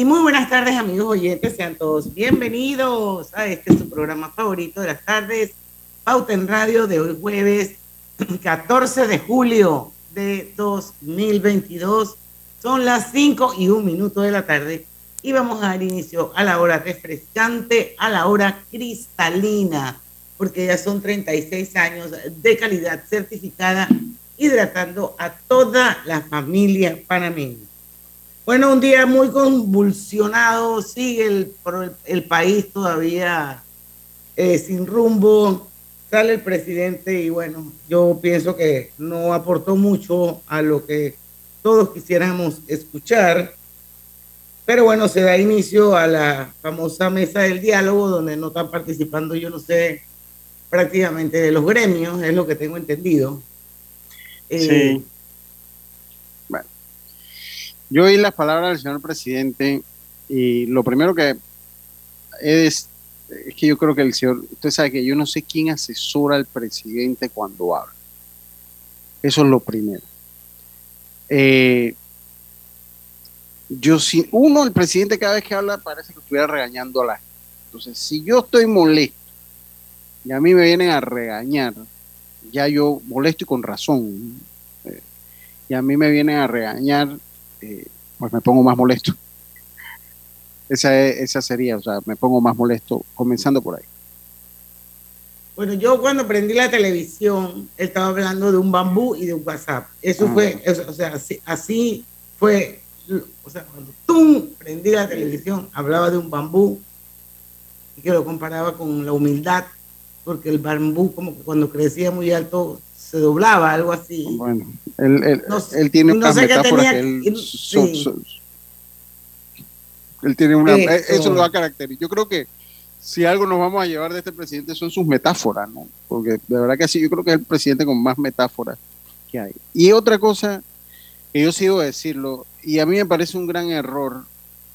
Y muy buenas tardes, amigos oyentes, sean todos bienvenidos a este su programa favorito de las tardes, Pauta en Radio de hoy jueves 14 de julio de 2022. Son las 5 y un minuto de la tarde y vamos a dar inicio a la hora refrescante, a la hora cristalina, porque ya son 36 años de calidad certificada, hidratando a toda la familia panameña. Bueno, un día muy convulsionado, sigue el, el país todavía eh, sin rumbo, sale el presidente y bueno, yo pienso que no aportó mucho a lo que todos quisiéramos escuchar, pero bueno, se da inicio a la famosa mesa del diálogo donde no están participando, yo no sé, prácticamente de los gremios, es lo que tengo entendido. Eh, sí. Yo oí las palabras del señor presidente y lo primero que es, es que yo creo que el señor, usted sabe que yo no sé quién asesora al presidente cuando habla. Eso es lo primero. Eh, yo si uno, el presidente cada vez que habla parece que estuviera regañando a la. Entonces, si yo estoy molesto y a mí me vienen a regañar, ya yo molesto y con razón, eh, y a mí me vienen a regañar, eh, pues me pongo más molesto. Esa, esa sería, o sea, me pongo más molesto, comenzando por ahí. Bueno, yo cuando prendí la televisión, estaba hablando de un bambú y de un WhatsApp. Eso Ah. fue, eso, o sea, así, así fue, o sea, cuando tú prendí la televisión, hablaba de un bambú y que lo comparaba con la humildad, porque el bambú como que cuando crecía muy alto se doblaba, algo así. Bueno, él, él, No- él tiene no una sé metáfora tenía- que él, so- so- él tiene una, Eso. eh, eso lo va a caracterizar. Yo creo que si algo nos vamos a llevar de este presidente son sus metáforas, ¿no? Porque de verdad que sí, yo creo que es el presidente con más metáforas que hay. Y otra cosa que yo sigo decirlo, y a mí me parece un gran error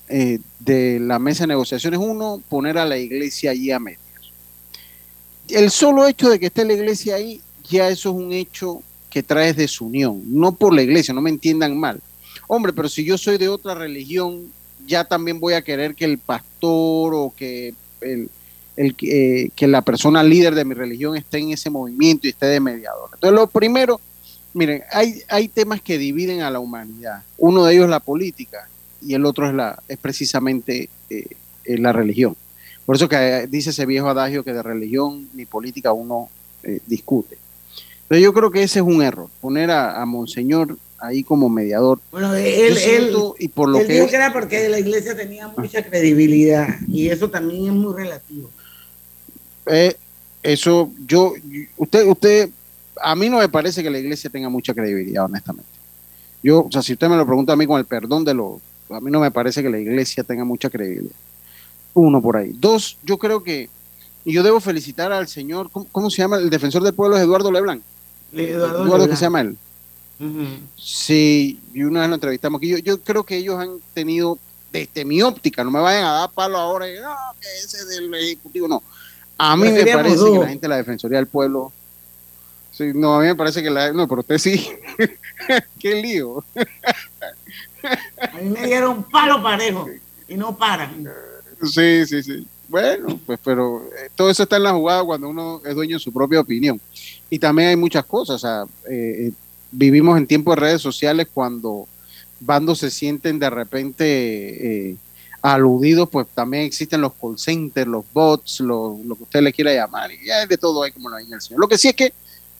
eh, de la mesa de negociaciones, uno, poner a la iglesia allí a medias. El solo hecho de que esté la iglesia ahí, ya eso es un hecho que trae desunión, no por la iglesia, no me entiendan mal. Hombre, pero si yo soy de otra religión, ya también voy a querer que el pastor o que, el, eh, que la persona líder de mi religión esté en ese movimiento y esté de mediador. Entonces, lo primero, miren, hay, hay temas que dividen a la humanidad. Uno de ellos es la política y el otro es, la, es precisamente eh, eh, la religión. Por eso que dice ese viejo adagio que de religión ni política uno discute. Entonces yo creo que ese es un error, poner a, a Monseñor ahí como mediador. Bueno, él, él, siento, y por lo él que dijo que era porque la iglesia tenía mucha credibilidad y eso también es muy relativo. Eh, eso, yo, usted, usted, a mí no me parece que la iglesia tenga mucha credibilidad, honestamente. Yo, o sea, si usted me lo pregunta a mí con el perdón de lo, a mí no me parece que la iglesia tenga mucha credibilidad. Uno por ahí. Dos, yo creo que, y yo debo felicitar al señor, ¿cómo, cómo se llama? El defensor del pueblo es Eduardo Leblanc. Eduardo Eduardo, Leblanc. que se llama él. Ujú. Sí, y una vez lo entrevistamos aquí. Yo, yo creo que ellos han tenido, desde mi óptica, no me vayan a dar palo ahora, y, no, que ese es del Ejecutivo, no. A mí me parece que la gente de la Defensoría del Pueblo. Sí, no, a mí me parece que la. No, pero usted sí. Qué lío. A mí me dieron palo parejo y no paran. Sí, sí, sí. Bueno, pues pero eh, todo eso está en la jugada cuando uno es dueño de su propia opinión. Y también hay muchas cosas, o sea, eh, eh, vivimos en tiempos de redes sociales cuando bandos se sienten de repente aludidos, pues también existen los call centers, los bots, lo, que usted le quiera llamar, y hay de todo ahí como lo el señor. Lo que sí es que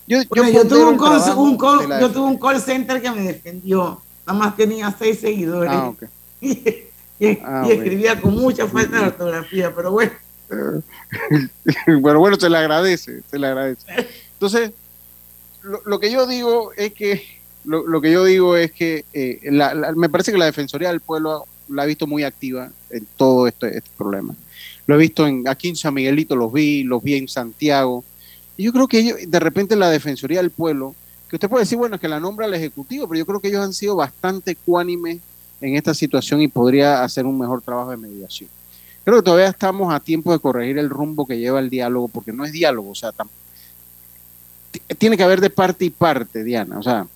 yo, yo, tuve un call, un call, yo tuve un call center que me defendió, nada más tenía seis seguidores. Ah, y, ah, escribía con mucha falta de ortografía, pero bueno. bueno, bueno, se le agradece, se le agradece. Entonces, lo, que yo digo es que, lo, que yo digo es que eh, me parece que la Defensoría del Pueblo la he visto muy activa en todo este, este, problema. Lo he visto en, aquí en San Miguelito, los vi, los vi en Santiago. Y yo creo que ellos, de repente la Defensoría del Pueblo, que usted puede decir, bueno, es que la nombra el Ejecutivo, pero yo creo que ellos han sido bastante ecuánimes en esta situación y podría hacer un mejor trabajo de mediación. Creo que todavía estamos a tiempo de corregir el rumbo que lleva el diálogo, porque no es diálogo, o sea, tiene que haber de parte y parte, Diana, o sea,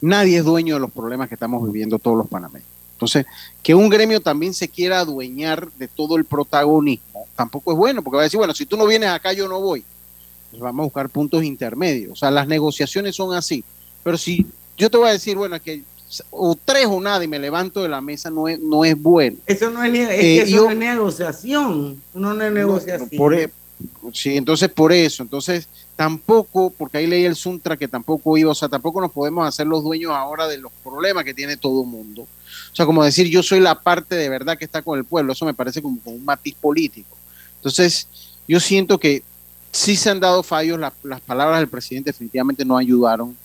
nadie es dueño de los problemas que estamos viviendo todos los panameños. Entonces, que un gremio también se quiera adueñar de todo el protagonismo, tampoco es bueno, porque va a decir, bueno, si tú no vienes acá, yo no voy. Pues vamos a buscar puntos intermedios. O sea, las negociaciones son así. Pero si yo te voy a decir, bueno, que o tres o nada y me levanto de la mesa no es, no es bueno. Eso no es, eh, eso es negociación, no es negociación. por, e, sí, entonces por eso, entonces tampoco, porque ahí leí el Suntra que tampoco iba, o sea, tampoco nos podemos hacer los dueños ahora de los problemas que tiene todo el mundo. O sea, como decir, yo soy la parte de verdad que está con el pueblo, eso me parece como, un matiz político. Entonces, yo siento que sí se han dado fallos, las palabras del presidente definitivamente no ayudaron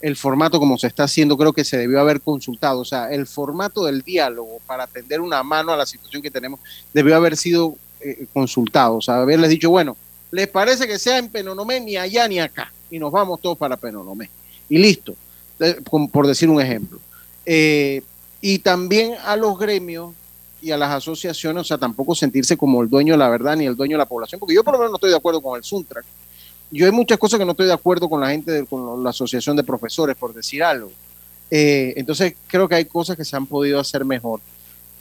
el formato como se está haciendo creo que se debió haber consultado. O sea, el formato del diálogo para tender una mano a la situación que tenemos debió haber sido eh, consultado. O sea, haberles dicho, bueno, ¿les parece que sea en Penonomé ni allá ni acá? Y nos vamos todos para Penonomé. Y listo, por decir un ejemplo. Eh, y también a los gremios y a las asociaciones, o sea, tampoco sentirse como el dueño de la verdad ni el dueño de la población, porque yo por lo menos no estoy de acuerdo con el Suntrack yo hay muchas cosas que no estoy de acuerdo con la gente, con la asociación de profesores, por decir algo. Eh, entonces creo que hay cosas que se han podido hacer mejor.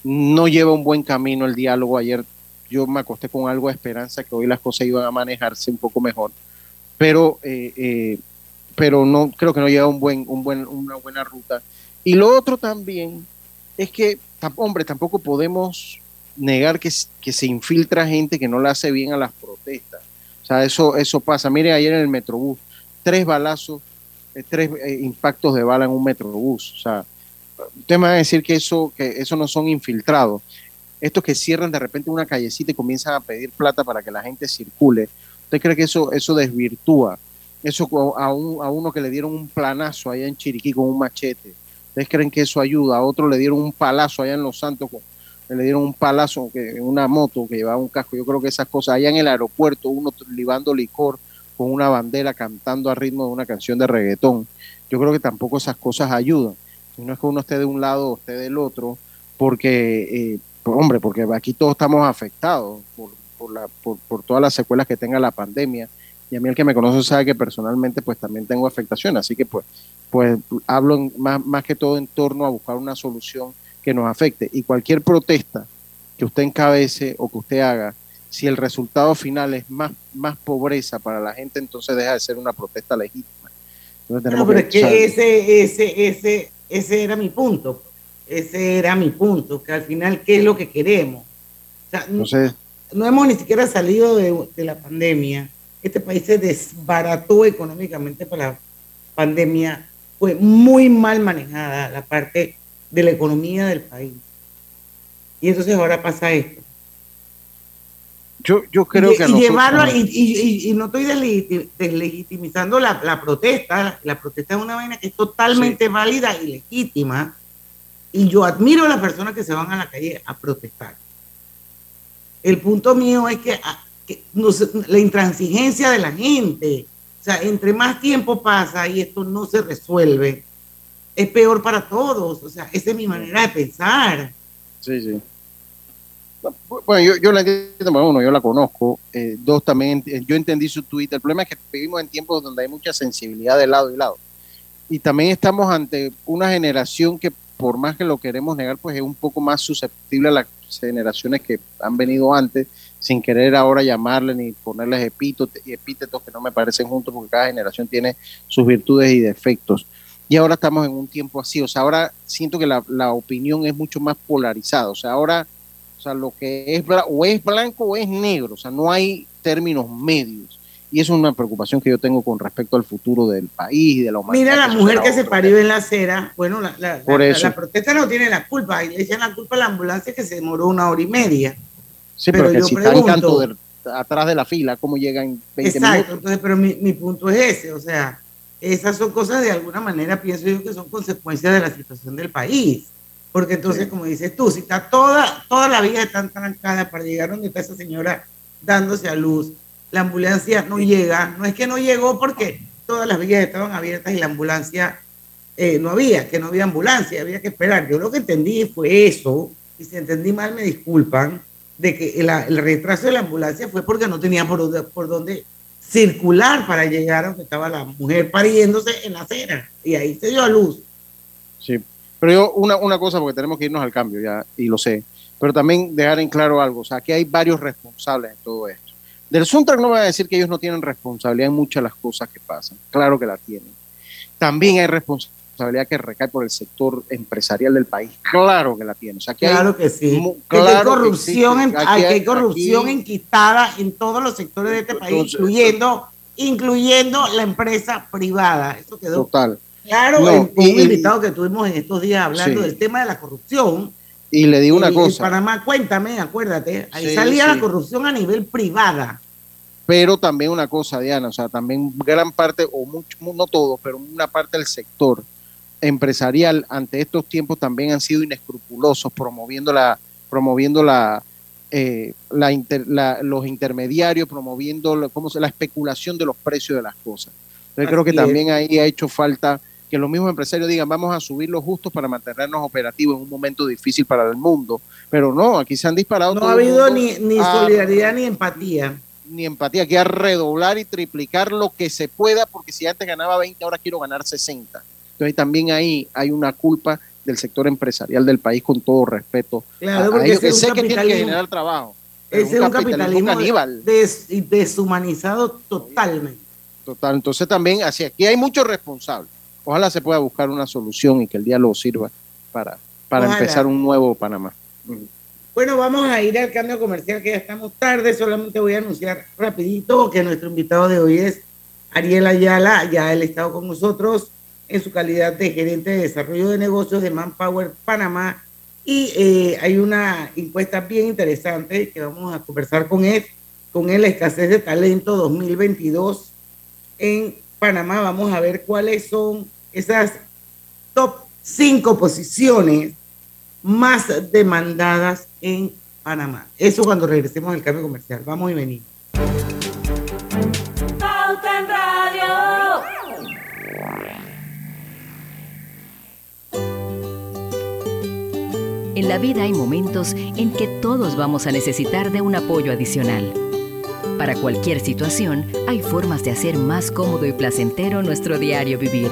No lleva un buen camino el diálogo. Ayer yo me acosté con algo de esperanza que hoy las cosas iban a manejarse un poco mejor, pero eh, eh, pero no creo que no lleva un buen, un buen, una buena ruta. Y lo otro también es que, hombre, tampoco podemos negar que, que se infiltra gente que no le hace bien a las protestas. O sea, eso, eso pasa. Mire, ayer en el Metrobús, tres balazos, eh, tres eh, impactos de bala en un Metrobús. O sea, usted me va a decir que eso, que eso no son infiltrados. Estos que cierran de repente una callecita y comienzan a pedir plata para que la gente circule. ¿Usted cree que eso, eso desvirtúa? Eso a, a uno que le dieron un planazo allá en Chiriquí con un machete. ¿Ustedes creen que eso ayuda? A otro le dieron un palazo allá en Los Santos le dieron un palazo en una moto que llevaba un casco. Yo creo que esas cosas, allá en el aeropuerto, uno libando licor con una bandera cantando a ritmo de una canción de reggaetón. Yo creo que tampoco esas cosas ayudan. No es que uno esté de un lado o esté del otro, porque, eh, hombre, porque aquí todos estamos afectados por, por, la, por, por todas las secuelas que tenga la pandemia. Y a mí el que me conoce sabe que personalmente pues también tengo afectación, así que pues, pues hablo más, más que todo en torno a buscar una solución que nos afecte. Y cualquier protesta que usted encabece o que usted haga, si el resultado final es más, más pobreza para la gente, entonces deja de ser una protesta legítima. no, pero es que ese, ese, ese, ese era mi punto. Ese era mi punto, que al final, ¿qué es lo que queremos? no, hemos ni siquiera salido de, de la pandemia. Este país se desbarató económicamente por la pandemia. Fue muy mal manejada la parte de la economía del país. Y entonces ahora pasa esto. Yo, yo creo que... Y, llevarlo, y, no estoy deslegitimizando la, la, protesta, la protesta es una vaina que es totalmente válida y legítima, y yo admiro a las personas que se van a la calle a protestar. El punto mío es que, ah, la intransigencia de la gente, o sea, entre más tiempo pasa y esto no se resuelve, es peor para todos. O sea, esa es mi manera de pensar. Sí, sí. Bueno, yo, yo la entiendo, uno, yo la conozco. Eh, dos, también, yo entendí su Twitter. El problema es que vivimos en tiempos donde hay mucha sensibilidad de lado y lado. Y también estamos ante una generación que, por más que lo queremos negar, pues es un poco más susceptible a la, generaciones que han venido antes, sin querer ahora llamarle ni ponerles epítetos, epítetos que no me parecen juntos, porque cada generación tiene sus virtudes y defectos. Y ahora estamos en un tiempo así, o sea, ahora siento que la, la opinión es mucho más polarizada, o sea, ahora, o sea, lo que es o es blanco o es negro, o sea, no hay términos medios. Y es una preocupación que yo tengo con respecto al futuro del país y de la humanidad. Mira la mujer que se parió en la acera. Bueno, la, la, Por la- eso. la protesta no tiene la culpa. Y le echan la culpa a la ambulancia que se demoró una hora y media. Sí, pero, que yo si pregunto- canto de- atrás de la fila, ¿cómo llegan 20 Exacto. minutos? Entonces, pero mi, mi punto es ese. O sea, esas son cosas de alguna manera, pienso yo, que son consecuencias de la situación del país. Porque entonces, Sí. como dices tú, si está toda, toda la vía están trancada para llegar donde está esa señora dándose a luz, la ambulancia no llega. No es que no llegó porque todas las vías estaban abiertas y la ambulancia eh, no había, que no había ambulancia, había que esperar. Yo lo que entendí fue eso, y si entendí mal me disculpan, de que el, retraso de la ambulancia fue porque no tenía por dónde, circular para llegar a donde estaba la mujer pariéndose en la acera. Y ahí se dio a luz. Sí. Pero yo, una, una cosa, porque tenemos que irnos al cambio ya, y lo sé, pero también dejar en claro algo, o sea, que hay varios responsables en todo esto. Del Suntrack no va a decir que ellos no tienen responsabilidad en muchas de las cosas que pasan, claro que la tienen. También hay responsabilidad que recae por el sector empresarial del país, claro que la tienen. O sea, hay Claro que sí. claro hay que corrupción, en, hay, Aquí que hay hay- corrupción aquí- enquistada en todos los sectores de este país, Entonces- incluyendo, incluyendo la empresa privada. Eso quedó Total. claro No, en- y- un invitado que tuvimos en estos días hablando Sí. del tema de la corrupción. Y le digo una cosa. En Panamá, cuéntame, acuérdate, ahí Sí, salía sí. la corrupción a nivel privada. Pero también una cosa, Diana, o sea, también gran parte, o mucho, no todo, pero una parte del sector empresarial ante estos tiempos también han sido inescrupulosos promoviendo la, promoviendo la, eh, la, inter- la- los intermediarios, promoviendo la, ¿cómo se, la especulación de los precios de las cosas. Entonces creo que también ahí ha hecho falta que los mismos empresarios digan vamos a subir los justos para mantenernos operativos en un momento difícil para el mundo. Pero no, aquí se han disparado. No ha habido ni, ni a- solidaridad ni empatía. ni empatía, que a redoblar y triplicar lo que se pueda, porque si antes ganaba 20, ahora quiero ganar 60. Entonces también ahí hay una culpa del sector empresarial del país, con todo respeto. Claro, a porque ellos ese que es sé que tienen que generar trabajo. Ese es un capitalismo caníbal. des- deshumanizado totalmente. Total. Entonces también, así aquí hay muchos responsables. Ojalá se pueda buscar una solución y que el diálogo sirva para, para Ojalá. empezar un nuevo Panamá. Bueno, vamos a ir al cambio comercial que ya estamos tarde. Solamente voy a anunciar rapidito que nuestro invitado de hoy es Ariel Ayala. Ya él ha estado con nosotros en su calidad de gerente de desarrollo de negocios de Manpower Panamá. Y eh, hay una encuesta bien interesante que vamos a conversar con él, con él, la escasez de talento 2022 en Panamá. Vamos a ver cuáles son esas top 5 posiciones más demandadas en Panamá. Eso cuando regresemos del cambio comercial. Vamos y venimos. Pauta en Radio. En la vida hay momentos en que todos vamos a necesitar de un apoyo adicional. Para cualquier situación, hay formas de hacer más cómodo y placentero nuestro diario vivir.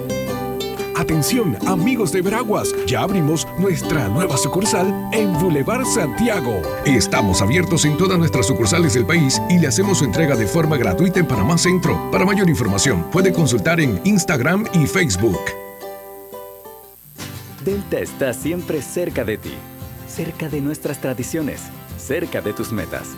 Atención, amigos de Veraguas, ya abrimos nuestra nueva sucursal en Boulevard Santiago. Estamos abiertos en todas nuestras sucursales del país y le hacemos su entrega de forma gratuita en Panamá Centro. Para mayor información, puede consultar en Instagram y Facebook. Delta está siempre cerca de ti, cerca de nuestras tradiciones, cerca de tus metas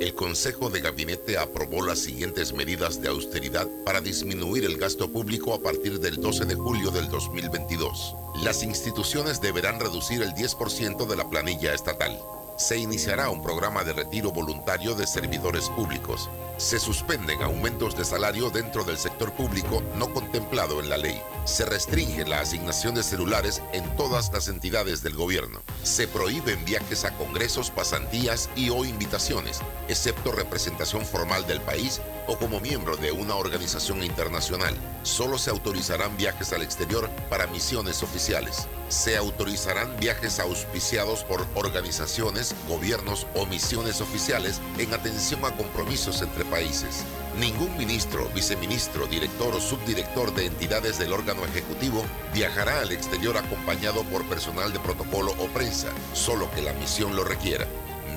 El Consejo de Gabinete aprobó las siguientes medidas de austeridad para disminuir el gasto público a partir del 12 de julio del 2022. Las instituciones deberán reducir el 10% de la planilla estatal. Se iniciará un programa de retiro voluntario de servidores públicos. Se suspenden aumentos de salario dentro del sector público no contemplado en la ley. Se restringe la asignación de celulares en todas las entidades del gobierno. Se prohíben viajes a congresos, pasantías y o invitaciones, excepto representación formal del país o como miembro de una organización internacional. Solo se autorizarán viajes al exterior para misiones oficiales. Se autorizarán viajes auspiciados por organizaciones, gobiernos o misiones oficiales en atención a compromisos entre países. Ningún ministro, viceministro, director o subdirector de entidades del órgano ejecutivo viajará al exterior acompañado por personal de protocolo o prensa, solo que la misión lo requiera.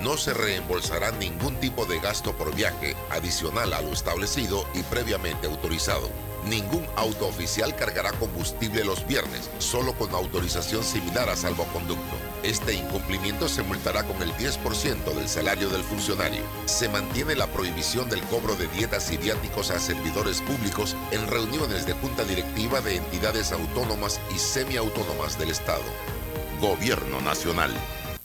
No se reembolsará ningún tipo de gasto por viaje adicional a lo establecido y previamente autorizado. Ningún auto oficial cargará combustible los viernes, solo con autorización similar a salvoconducto. Este incumplimiento se multará con el 10% del salario del funcionario. Se mantiene la prohibición del cobro de dietas y viáticos a servidores públicos en reuniones de junta directiva de entidades autónomas y semiautónomas del Estado. Gobierno Nacional.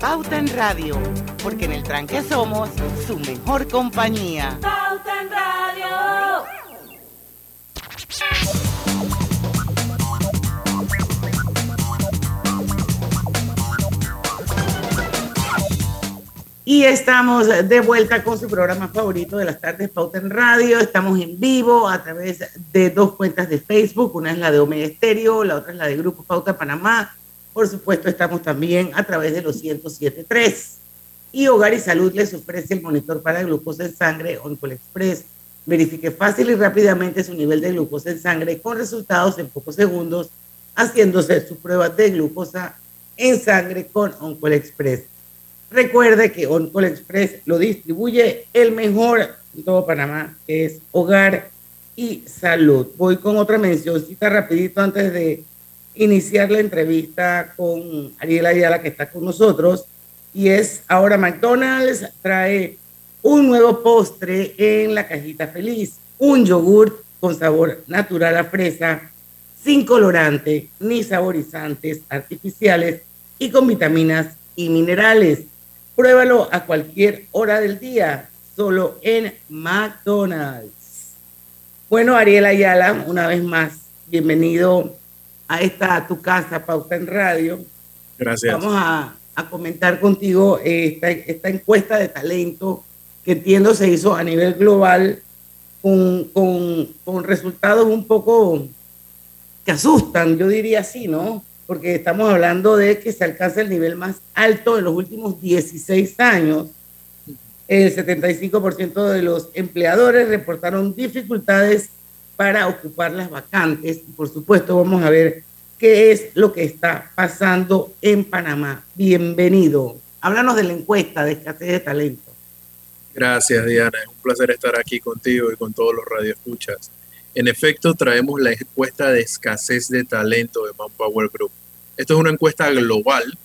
Pauta en Radio, porque en el tranque somos su mejor compañía. Pauta en Radio. Y estamos de vuelta con su programa favorito de las tardes, Pauta en Radio. Estamos en vivo a través de dos cuentas de Facebook. Una es la de Omega Estéreo, la otra es la de Grupo Pauta Panamá. Por supuesto, estamos también a través de los 107.3. Y Hogar y Salud les ofrece el monitor para glucosa en sangre Oncol Express. Verifique fácil y rápidamente su nivel de glucosa en sangre con resultados en pocos segundos, haciéndose su prueba de glucosa en sangre con Oncol Express. Recuerde que Oncol Express lo distribuye el mejor en todo Panamá, que es Hogar y Salud. Voy con otra mencióncita rapidito antes de iniciar la entrevista con Ariela Ayala, que está con nosotros, y es ahora McDonald's trae un nuevo postre en la cajita feliz, un yogur con sabor natural a fresa, sin colorante ni saborizantes artificiales y con vitaminas y minerales. Pruébalo a cualquier hora del día, solo en McDonald's. Bueno, Ariela Ayala, una vez más, bienvenido a esta tu casa, Pauta en Radio. Gracias. Vamos a, a comentar contigo esta, esta, encuesta de talento que entiendo se hizo a nivel global con, con, con resultados un poco que asustan, yo diría así, ¿no? Porque estamos hablando de que se alcanza el nivel más alto en los últimos 16 años. El 75% de los empleadores reportaron dificultades para ocupar las vacantes. Por supuesto, vamos a ver qué es lo que está pasando en Panamá. Bienvenido. Háblanos de la encuesta de escasez de talento. Gracias, Diana. Es un placer estar aquí contigo y con todos los radioescuchas. En efecto, traemos la encuesta de escasez de talento de Manpower Group. Esto es una encuesta global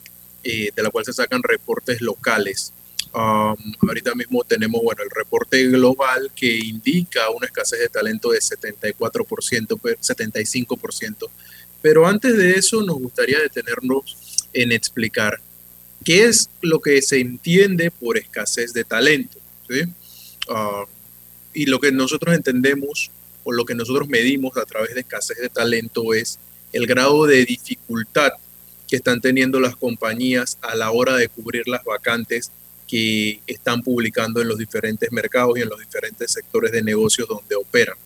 eh, de la cual se sacan reportes locales. Um, ahorita mismo tenemos, bueno, el reporte global que indica una escasez de talento de 74%, 75%. Pero antes de eso nos gustaría detenernos en explicar qué es lo que se entiende por escasez de talento. Uh, y lo que nosotros entendemos o lo que nosotros medimos a través de escasez de talento es el grado de dificultad que están teniendo las compañías a la hora de cubrir las vacantes que están publicando en los diferentes mercados y en los diferentes sectores de negocios donde operan.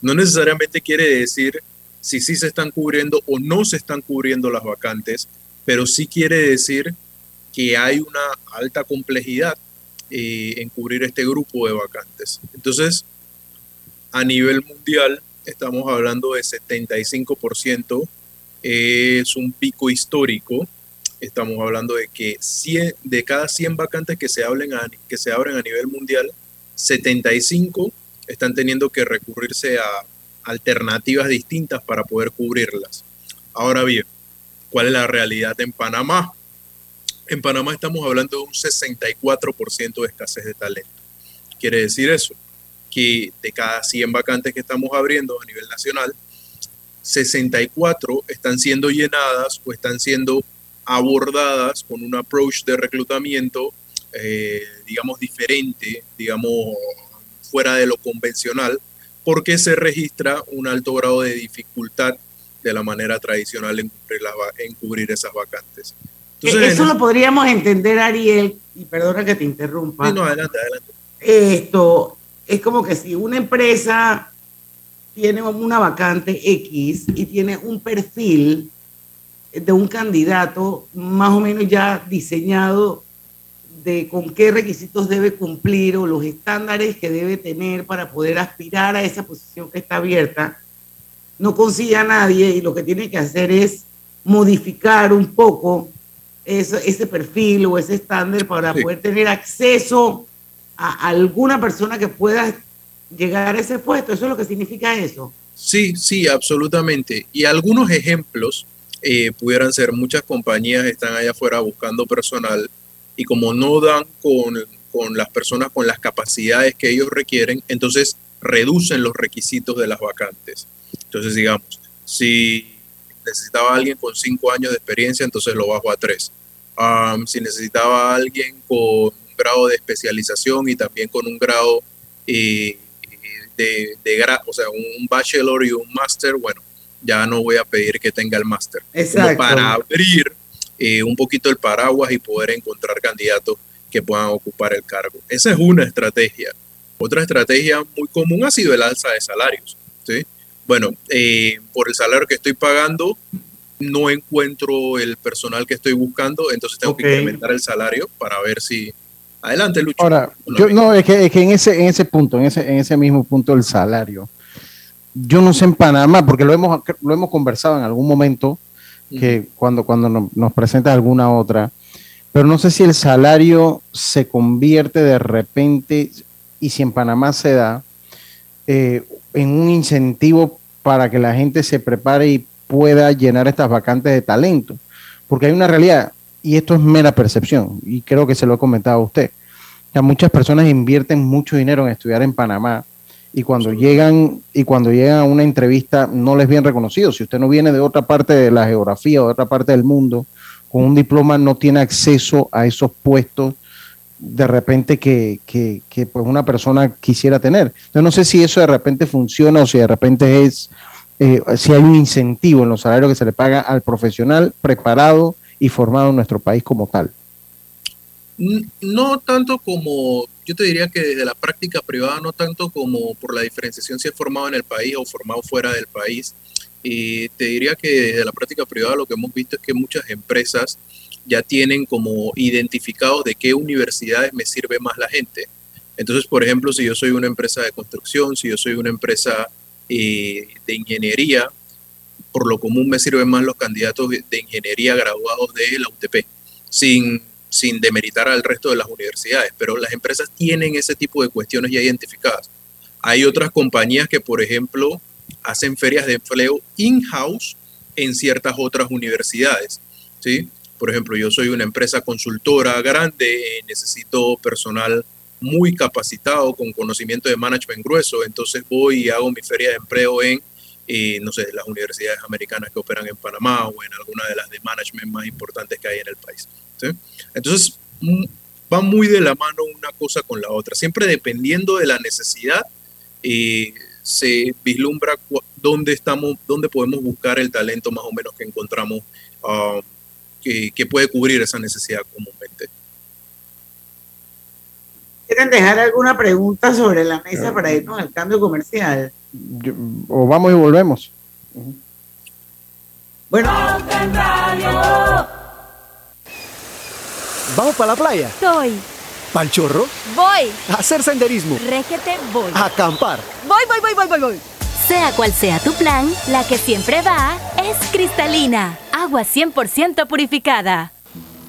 No necesariamente quiere decir si sí se están cubriendo o no se están cubriendo las vacantes, pero sí quiere decir que hay una alta complejidad eh, en cubrir este grupo de vacantes. Entonces, a nivel mundial, estamos hablando de 75%, es un pico histórico. Estamos hablando de que 100, de cada 100 vacantes que se, que se abren a nivel mundial, 75 están teniendo que recurrirse a alternativas distintas para poder cubrirlas. Ahora bien, ¿cuál es la realidad en Panamá? En Panamá estamos hablando de un 64% de escasez de talento. Quiere decir eso, que de cada 100 vacantes que estamos abriendo a nivel nacional, 64 están siendo llenadas o están siendo abordadas con un approach de reclutamiento, eh, digamos, diferente, digamos, fuera de lo convencional, porque se registra un alto grado de dificultad de la manera tradicional en cubrir, en cubrir esas vacantes. Entonces, Eso lo podríamos entender, Ariel, y perdona que te interrumpa. no, adelante, adelante. Esto, es como que si una empresa tiene una vacante X y tiene un perfil de un candidato más o menos ya diseñado de con qué requisitos debe cumplir o los estándares que debe tener para poder aspirar a esa posición que está abierta, no consigue a nadie y lo que tiene que hacer es modificar un poco ese, perfil o ese estándar para poder tener acceso a alguna persona que pueda llegar a ese puesto. ¿Eso es lo que significa eso? Sí, sí, absolutamente. Y algunos ejemplos eh, pudieran ser, muchas compañías están allá afuera buscando personal y como no dan con, con las personas con las capacidades que ellos requieren, entonces reducen los requisitos de las vacantes. Entonces, digamos, si necesitaba alguien con cinco años de experiencia, entonces lo bajo a tres. si necesitaba alguien con grado de especialización y también con un grado eh, de, de o sea, un bachelor y un máster, bueno, ya no voy a pedir que tenga el máster. Para abrir eh, un poquito el paraguas y poder encontrar candidatos que puedan ocupar el cargo. Esa es una estrategia. Otra estrategia muy común ha sido el alza de salarios. ¿sí? Bueno, eh, por el salario que estoy pagando, no encuentro el personal que estoy buscando, entonces tengo que incrementar el salario para ver si, Adelante, Lucho. Ahora, yo no, es que, en, ese, en ese punto, en ese, en ese mismo punto del salario, yo no sé en Panamá, porque lo hemos, lo hemos conversado en algún momento, que cuando, cuando nos, presenta alguna otra, pero no sé si el salario se convierte de repente, y si en Panamá se da, eh, en un incentivo para que la gente se prepare y pueda llenar estas vacantes de talento. Porque hay una realidad, y esto es mera percepción, y creo que se lo he comentado a usted. Ya muchas personas invierten mucho dinero en estudiar en Panamá y cuando llegan y cuando llegan a una entrevista no les bien reconocido. Si usted no viene de otra parte de la geografía o de otra parte del mundo, con un diploma no tiene acceso a esos puestos de repente que, que, pues una persona quisiera tener. Yo no sé si eso de repente funciona o si de repente es, eh, si hay un incentivo en los salarios que se le paga al profesional preparado y formado en nuestro país como tal? No tanto como, yo te diría que desde la práctica privada, no tanto como por la diferenciación si es formado en el país o formado fuera del país. Y te diría que desde la práctica privada lo que hemos visto es que muchas empresas ya tienen como identificados de qué universidades me sirve más la gente. Entonces, por ejemplo, si yo soy una empresa de construcción, si yo soy una empresa eh, de ingeniería, por lo común me sirven más los candidatos de ingeniería graduados de la UTP, sin, sin demeritar al resto de las universidades, pero las empresas tienen ese tipo de cuestiones ya identificadas. Hay otras compañías que, por ejemplo, hacen ferias de empleo in-house en ciertas otras universidades. ¿sí? Por ejemplo, yo soy una empresa consultora grande, necesito personal muy capacitado con conocimiento de management grueso, entonces voy y hago mi feria de empleo en, eh, no sé, las universidades americanas que operan en Panamá o en alguna de las de management más importantes que hay en el país. Entonces, mm, va muy de la mano una cosa con la otra, siempre dependiendo de la necesidad. Eh, se vislumbra dónde estamos, dónde podemos buscar el talento más o menos que encontramos que, que, puede cubrir esa necesidad comúnmente. ¿Quieren dejar alguna pregunta sobre la mesa para irnos al cambio comercial? o vamos y volvemos. Bueno. ¿Vamos para la playa? Soy. ¿Pal chorro? Voy. A hacer senderismo. Régete, voy. A acampar. Voy, voy, voy, voy, voy, voy. Sea cual sea tu plan, la que siempre va es cristalina. Agua 100% purificada.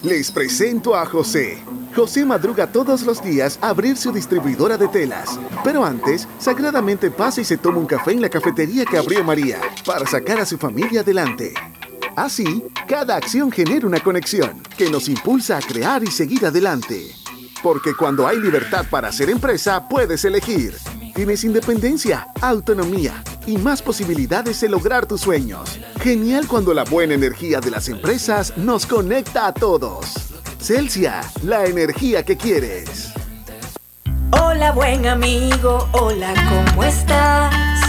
Les presento a José. José madruga todos los días a abrir su distribuidora de telas. Pero antes, sagradamente pasa y se toma un café en la cafetería que abrió María para sacar a su familia adelante. Así, cada acción genera una conexión que nos impulsa a crear y seguir adelante. Porque cuando hay libertad para hacer empresa, puedes elegir. Tienes independencia, autonomía y más posibilidades de lograr tus sueños. Genial cuando la buena energía de las empresas nos conecta a todos. Celsia, la energía que quieres. Hola buen amigo, hola, ¿cómo estás?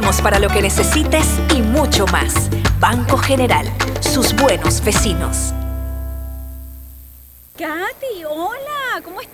para lo que necesites y mucho más. Banco General, sus buenos vecinos. Katy, hola, ¿cómo estás?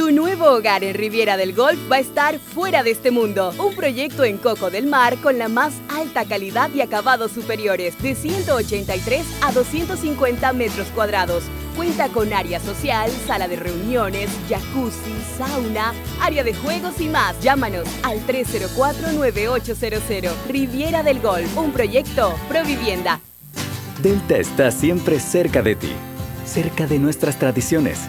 Tu nuevo hogar en Riviera del Golf va a estar fuera de este mundo. Un proyecto en Coco del Mar con la más alta calidad y acabados superiores, de 183 a 250 metros cuadrados. Cuenta con área social, sala de reuniones, jacuzzi, sauna, área de juegos y más. Llámanos al 304-9800. Riviera del Golf, un proyecto Provivienda. Delta está siempre cerca de ti, cerca de nuestras tradiciones,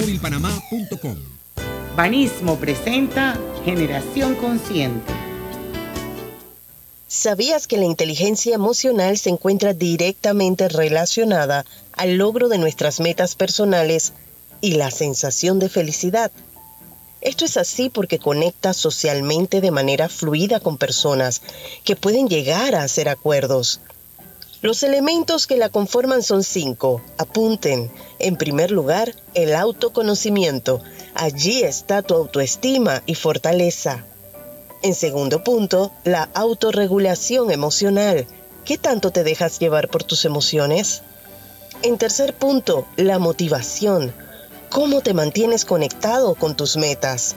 móvilpanamá.com. Banismo presenta Generación Consciente. ¿Sabías que la inteligencia emocional se encuentra directamente relacionada al logro de nuestras metas personales y la sensación de felicidad? Esto es así porque conecta socialmente de manera fluida con personas que pueden llegar a hacer acuerdos los elementos que la conforman son cinco. Apunten. En primer lugar, el autoconocimiento. Allí está tu autoestima y fortaleza. En segundo punto, la autorregulación emocional. ¿Qué tanto te dejas llevar por tus emociones? En tercer punto, la motivación. ¿Cómo te mantienes conectado con tus metas?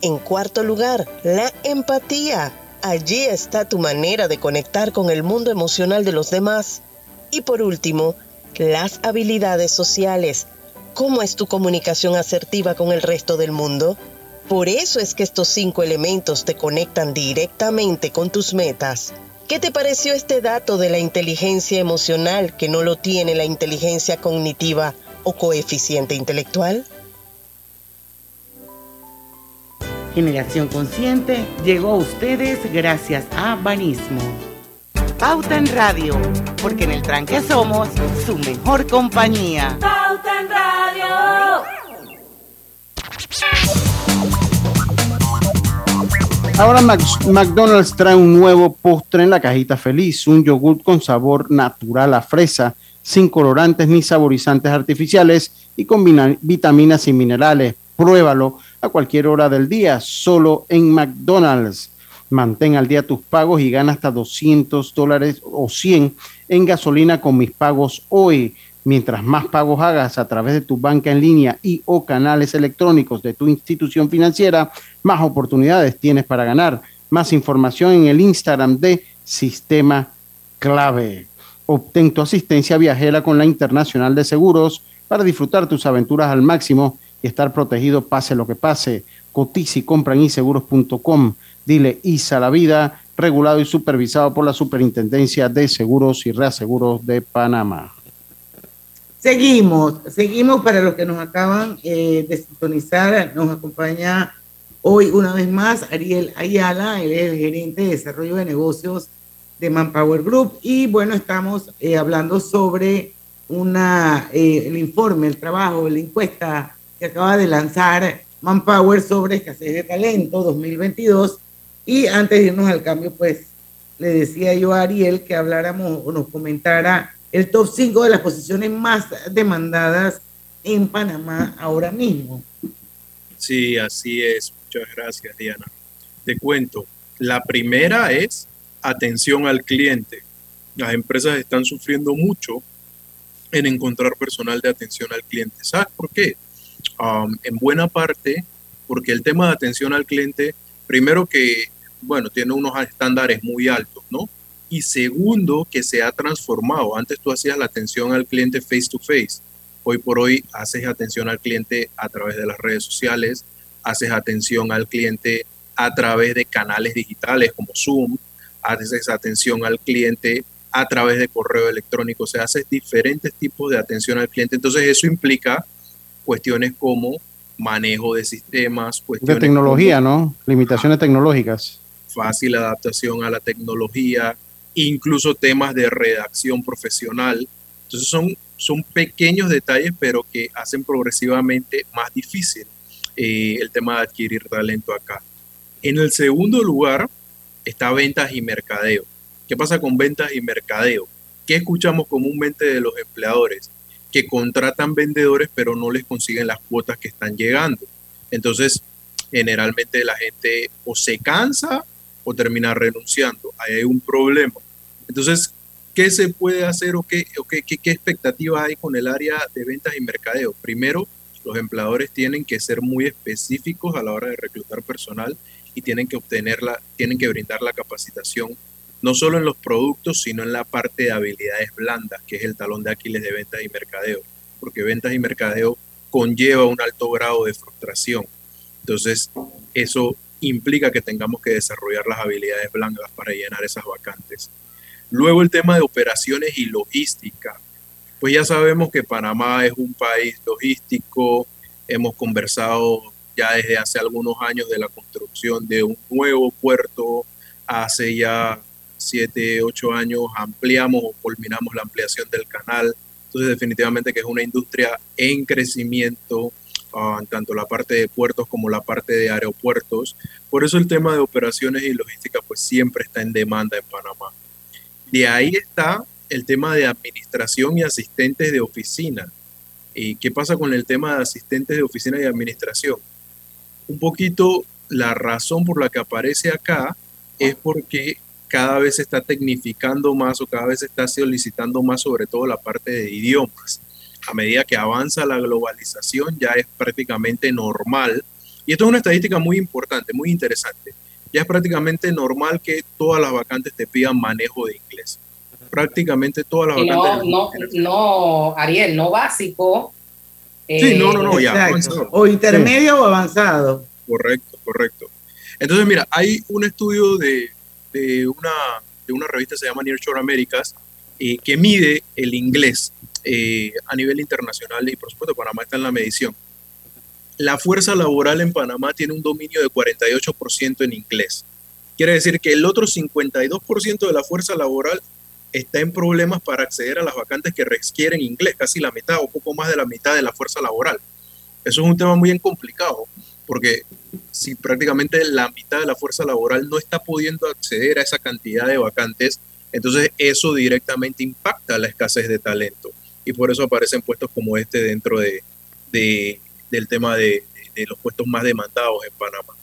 En cuarto lugar, la empatía. Allí está tu manera de conectar con el mundo emocional de los demás. Y por último, las habilidades sociales. ¿Cómo es tu comunicación asertiva con el resto del mundo? Por eso es que estos cinco elementos te conectan directamente con tus metas. ¿Qué te pareció este dato de la inteligencia emocional que no lo tiene la inteligencia cognitiva o coeficiente intelectual? Generación Consciente llegó a ustedes gracias a Banismo. Pauta en Radio, porque en el tranque somos su mejor compañía. Pauta en Radio. Ahora McDonald's trae un nuevo postre en la cajita feliz, un yogurt con sabor natural a fresa, sin colorantes ni saborizantes artificiales y con vitaminas y minerales. Pruébalo a cualquier hora del día, solo en McDonald's. Mantén al día tus pagos y gana hasta 200 dólares o 100 en gasolina con mis pagos hoy. Mientras más pagos hagas a través de tu banca en línea y o canales electrónicos de tu institución financiera, más oportunidades tienes para ganar. Más información en el Instagram de Sistema Clave. Obtén tu asistencia viajera con la Internacional de Seguros para disfrutar tus aventuras al máximo estar protegido pase lo que pase. Cotiza y compra en iseguros.com. Dile ISA la vida, regulado y supervisado por la Superintendencia de Seguros y Reaseguros de Panamá. Seguimos, seguimos para los que nos acaban eh, de sintonizar. Nos acompaña hoy una vez más Ariel Ayala, él es el gerente de desarrollo de negocios de Manpower Group. Y bueno, estamos eh, hablando sobre una, eh, el informe, el trabajo, la encuesta que acaba de lanzar Manpower sobre escasez de talento 2022. Y antes de irnos al cambio, pues le decía yo a Ariel que habláramos o nos comentara el top 5 de las posiciones más demandadas en Panamá ahora mismo. Sí, así es. Muchas gracias, Diana. Te cuento. La primera es atención al cliente. Las empresas están sufriendo mucho en encontrar personal de atención al cliente. ¿Sabes por qué? Um, en buena parte porque el tema de atención al cliente, primero que, bueno, tiene unos estándares muy altos, ¿no? Y segundo, que se ha transformado. Antes tú hacías la atención al cliente face to face. Hoy por hoy haces atención al cliente a través de las redes sociales, haces atención al cliente a través de canales digitales como Zoom, haces atención al cliente a través de correo electrónico, o sea, haces diferentes tipos de atención al cliente. Entonces eso implica cuestiones como manejo de sistemas, cuestiones de tecnología, ¿no? Limitaciones tecnológicas. Fácil adaptación a la tecnología, incluso temas de redacción profesional. Entonces son, son pequeños detalles, pero que hacen progresivamente más difícil eh, el tema de adquirir talento acá. En el segundo lugar está ventas y mercadeo. ¿Qué pasa con ventas y mercadeo? ¿Qué escuchamos comúnmente de los empleadores? Que contratan vendedores pero no les consiguen las cuotas que están llegando. Entonces, generalmente la gente o se cansa o termina renunciando. Hay un problema. Entonces, ¿qué se puede hacer o qué, qué, qué, expectativas hay con el área de ventas y mercadeo? Primero, los empleadores tienen que ser muy específicos a la hora de reclutar personal y tienen que obtenerla, tienen que brindar la capacitación no solo en los productos, sino en la parte de habilidades blandas, que es el talón de Aquiles de ventas y mercadeo, porque ventas y mercadeo conlleva un alto grado de frustración. Entonces, eso implica que tengamos que desarrollar las habilidades blandas para llenar esas vacantes. Luego el tema de operaciones y logística. Pues ya sabemos que Panamá es un país logístico, hemos conversado ya desde hace algunos años de la construcción de un nuevo puerto, hace ya siete, ocho años ampliamos o culminamos la ampliación del canal, entonces definitivamente que es una industria en crecimiento, uh, tanto la parte de puertos como la parte de aeropuertos, por eso el tema de operaciones y logística pues siempre está en demanda en Panamá. De ahí está el tema de administración y asistentes de oficina. ¿Y qué pasa con el tema de asistentes de oficina y administración? Un poquito la razón por la que aparece acá es porque cada vez se está tecnificando más o cada vez se está solicitando más sobre todo la parte de idiomas. A medida que avanza la globalización ya es prácticamente normal Y esto es una estadística muy importante, muy interesante. Ya es prácticamente normal que todas las vacantes te pidan manejo de inglés. Prácticamente todas las vacantes. No, no, no, Ariel, no básico. sí, no, no, no, ya. O intermedio o avanzado. Correcto, correcto. Entonces, mira, hay un estudio de, de una, de una revista que se llama Nearshore Americas eh, que mide el inglés eh, a nivel internacional y por supuesto Panamá está en la medición. La fuerza laboral en Panamá tiene un dominio de 48% en inglés. Quiere decir que el otro 52% de la fuerza laboral está en problemas para acceder a las vacantes que requieren inglés, casi la mitad o poco más de la mitad de la fuerza laboral. Eso es un tema muy complicado, porque si prácticamente la mitad de la fuerza laboral no está pudiendo acceder a esa cantidad de vacantes, entonces eso directamente impacta la escasez de talento. Y por eso aparecen puestos como este dentro de, del tema de, de los puestos más demandados en Panamá.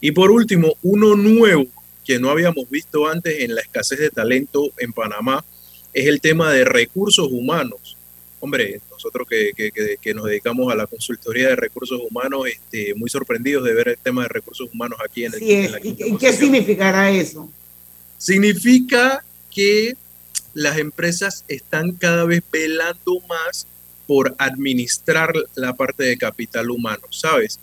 Y por último, uno nuevo que no habíamos visto antes en la escasez de talento en Panamá es el tema de recursos humanos hombre, nosotros que, que, nos dedicamos a la consultoría de recursos humanos, este, muy sorprendidos de ver el tema de recursos humanos aquí en el sí, ¿Y qué significará eso? Significa que las empresas están cada vez velando más por administrar la parte de capital humano, ¿sabes?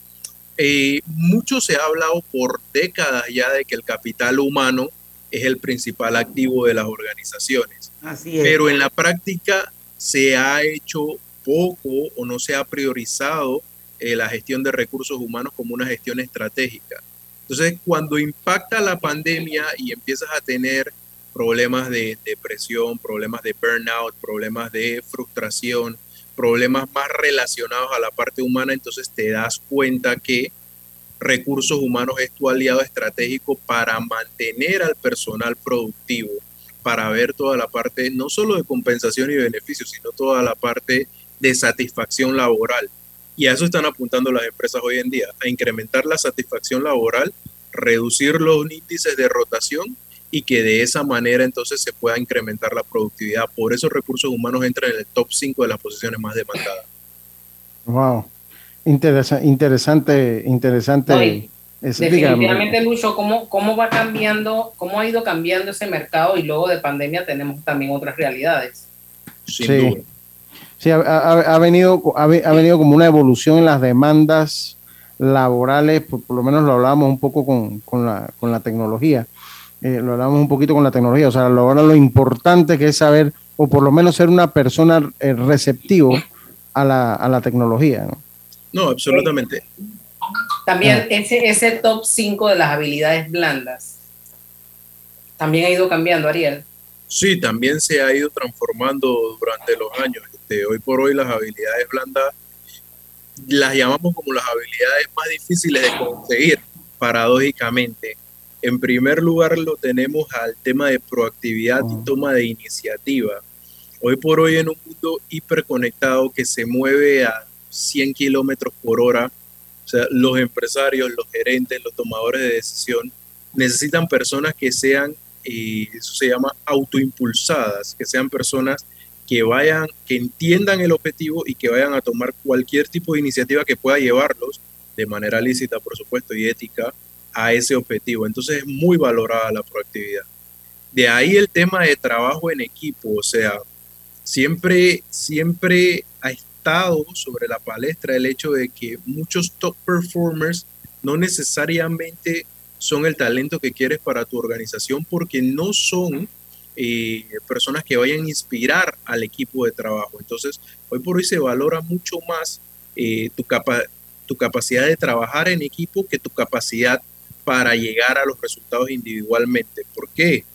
Eh, mucho se ha hablado por décadas ya de que el capital humano es el principal activo de las organizaciones. Así es. Pero en la práctica se ha hecho poco o no se ha priorizado eh, la gestión de recursos humanos como una gestión estratégica. Entonces, cuando impacta la pandemia y empiezas a tener problemas de depresión, problemas de burnout, problemas de frustración, problemas más relacionados a la parte humana, entonces te das cuenta que recursos humanos es tu aliado estratégico para mantener al personal productivo para ver toda la parte, no solo de compensación y beneficios, sino toda la parte de satisfacción laboral. Y a eso están apuntando las empresas hoy en día, a incrementar la satisfacción laboral, reducir los índices de rotación y que de esa manera entonces se pueda incrementar la productividad. Por eso recursos humanos entran en el top 5 de las posiciones más demandadas. Wow. interesante, interesante. Definitivamente, Lucho, ¿cómo, ¿cómo va cambiando, cómo ha ido cambiando ese mercado y luego de pandemia tenemos también otras realidades? sí, sí ha, venido, ha, venido como una evolución en las demandas laborales, por, lo menos lo hablábamos un poco con, con, la, con la tecnología, eh, lo hablábamos un poquito con la tecnología, o sea, ahora lo importante que es saber, o por lo menos ser una persona eh, receptivo a la, a la tecnología. ¿no? No, absolutamente. También ah. ese, ese top 5 de las habilidades blandas también ha ido cambiando, Ariel. Sí, también se ha ido transformando durante los años. Este, hoy por hoy las habilidades blandas las llamamos como las habilidades más difíciles de conseguir, paradójicamente. En primer lugar lo tenemos al tema de proactividad y toma de iniciativa. Hoy por hoy en un mundo hiperconectado que se mueve a 100 kilómetros por hora, o sea, los empresarios, los gerentes, los tomadores de decisión necesitan personas que sean, eh, eso se llama autoimpulsadas, que sean personas que vayan, que entiendan el objetivo y que vayan a tomar cualquier tipo de iniciativa que pueda llevarlos de manera lícita, por supuesto, y ética a ese objetivo. Entonces es muy valorada la proactividad. De ahí el tema de trabajo en equipo, o sea, siempre, siempre sobre la palestra el hecho de que muchos top performers no necesariamente son el talento que quieres para tu organización porque no son eh, personas que vayan a inspirar al equipo de trabajo. Entonces, hoy por hoy se valora mucho más eh, tu, tu capacidad de trabajar en equipo que tu capacidad para llegar a los resultados individualmente. ¿Por qué?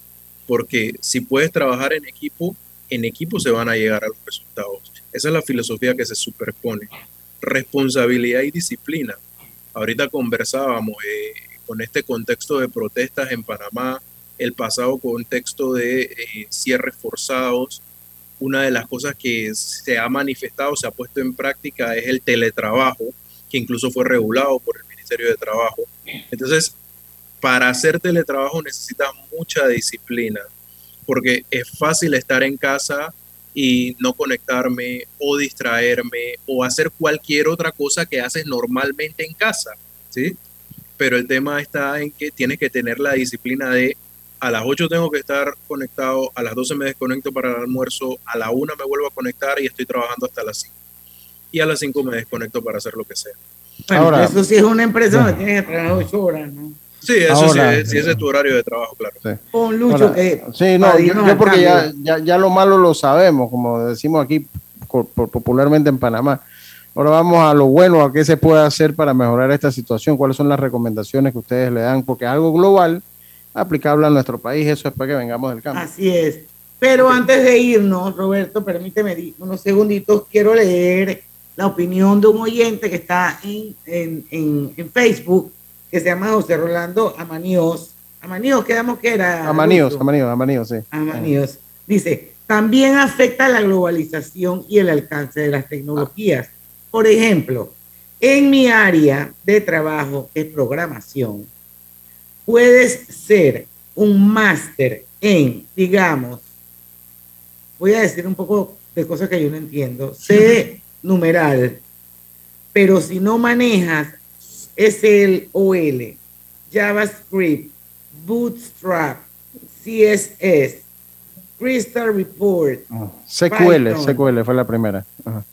Porque si puedes trabajar en equipo, en equipo se van a llegar a los resultados. Esa es la filosofía que se superpone. Responsabilidad y disciplina. Ahorita conversábamos eh, con este contexto de protestas en Panamá, el pasado contexto de eh, cierres forzados. Una de las cosas que se ha manifestado, se ha puesto en práctica es el teletrabajo, que incluso fue regulado por el Ministerio de Trabajo. Entonces, para hacer teletrabajo necesitas mucha disciplina, porque es fácil estar en casa y no conectarme o distraerme o hacer cualquier otra cosa que haces normalmente en casa. ¿sí? Pero el tema está en que tienes que tener la disciplina de a las 8 tengo que estar conectado, a las 12 me desconecto para el almuerzo, a la 1 me vuelvo a conectar y estoy trabajando hasta las 5. Y a las 5 me desconecto para hacer lo que sea. Ahora, eso sí es una empresa donde tienes que trabajar 8 horas, ¿no? Sí, eso sí, sí, ese es tu horario de trabajo, claro. Sí, Con Lucho, Ahora, eh, sí, no, yo, yo porque ya, ya, ya lo malo lo sabemos, como decimos aquí popularmente en Panamá. Ahora vamos a lo bueno, a qué se puede hacer para mejorar esta situación, cuáles son las recomendaciones que ustedes le dan, porque es algo global, aplicable a nuestro país, eso es para que vengamos del cambio. Así es. Pero antes de irnos, Roberto, permíteme unos segunditos, quiero leer la opinión de un oyente que está en, en, en, en Facebook, que se llama José Rolando Amaníos. Amaníos, quedamos que era. Amaníos, amaníos, amaníos, sí. Amaníos. Dice, también afecta la globalización y el alcance de las tecnologías. Por ejemplo, en mi área de trabajo, que es programación, puedes ser un máster en, digamos, voy a decir un poco de cosas que yo no entiendo, C numeral, pero si no manejas SLOL, JavaScript, Bootstrap, CSS, Crystal Report, SQL, Python. SQL fue la primera. Ajá.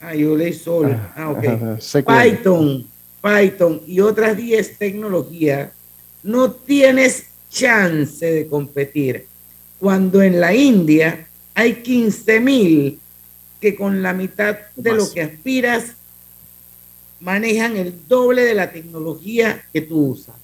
Ah, yo leí solo. Ah, ok. Ajá, SQL. Python, Python y otras 10 tecnologías, no tienes chance de competir. Cuando en la India hay 15 mil que con la mitad de lo que aspiras manejan el doble de la tecnología que tú usas.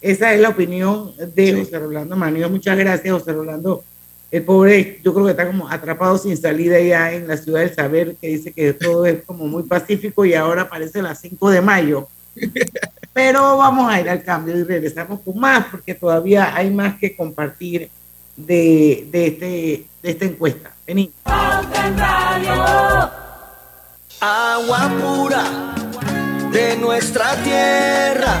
Esa es la opinión de José Rolando Manio. Muchas gracias, José Rolando. El pobre, yo creo que está como atrapado sin salida ya en la ciudad del saber, que dice que todo es como muy pacífico y ahora parece las 5 de mayo. Pero vamos a ir al cambio y regresamos con más, porque todavía hay más que compartir de, de, este, de esta encuesta. Vení. Agua pura de nuestra tierra.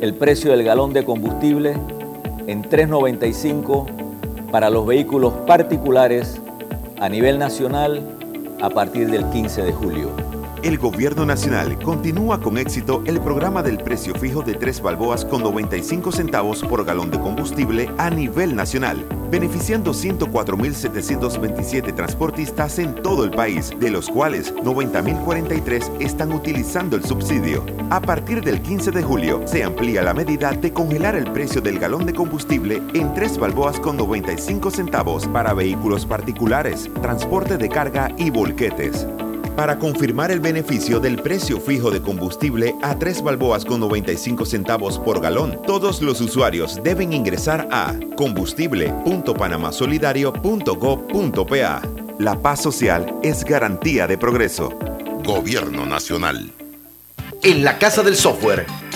el precio del galón de combustible en 3.95 para los vehículos particulares a nivel nacional a partir del 15 de julio. El Gobierno Nacional continúa con éxito el programa del precio fijo de 3 balboas con 95 centavos por galón de combustible a nivel nacional, beneficiando 104.727 transportistas en todo el país, de los cuales 90.043 están utilizando el subsidio. A partir del 15 de julio se amplía la medida de congelar el precio del galón de combustible en 3 balboas con 95 centavos para vehículos particulares, transporte de carga y volquetes. Para confirmar el beneficio del precio fijo de combustible a 3 balboas con 95 centavos por galón, todos los usuarios deben ingresar a combustible.panamasolidario.gov.pa. La paz social es garantía de progreso. Gobierno Nacional. En la Casa del Software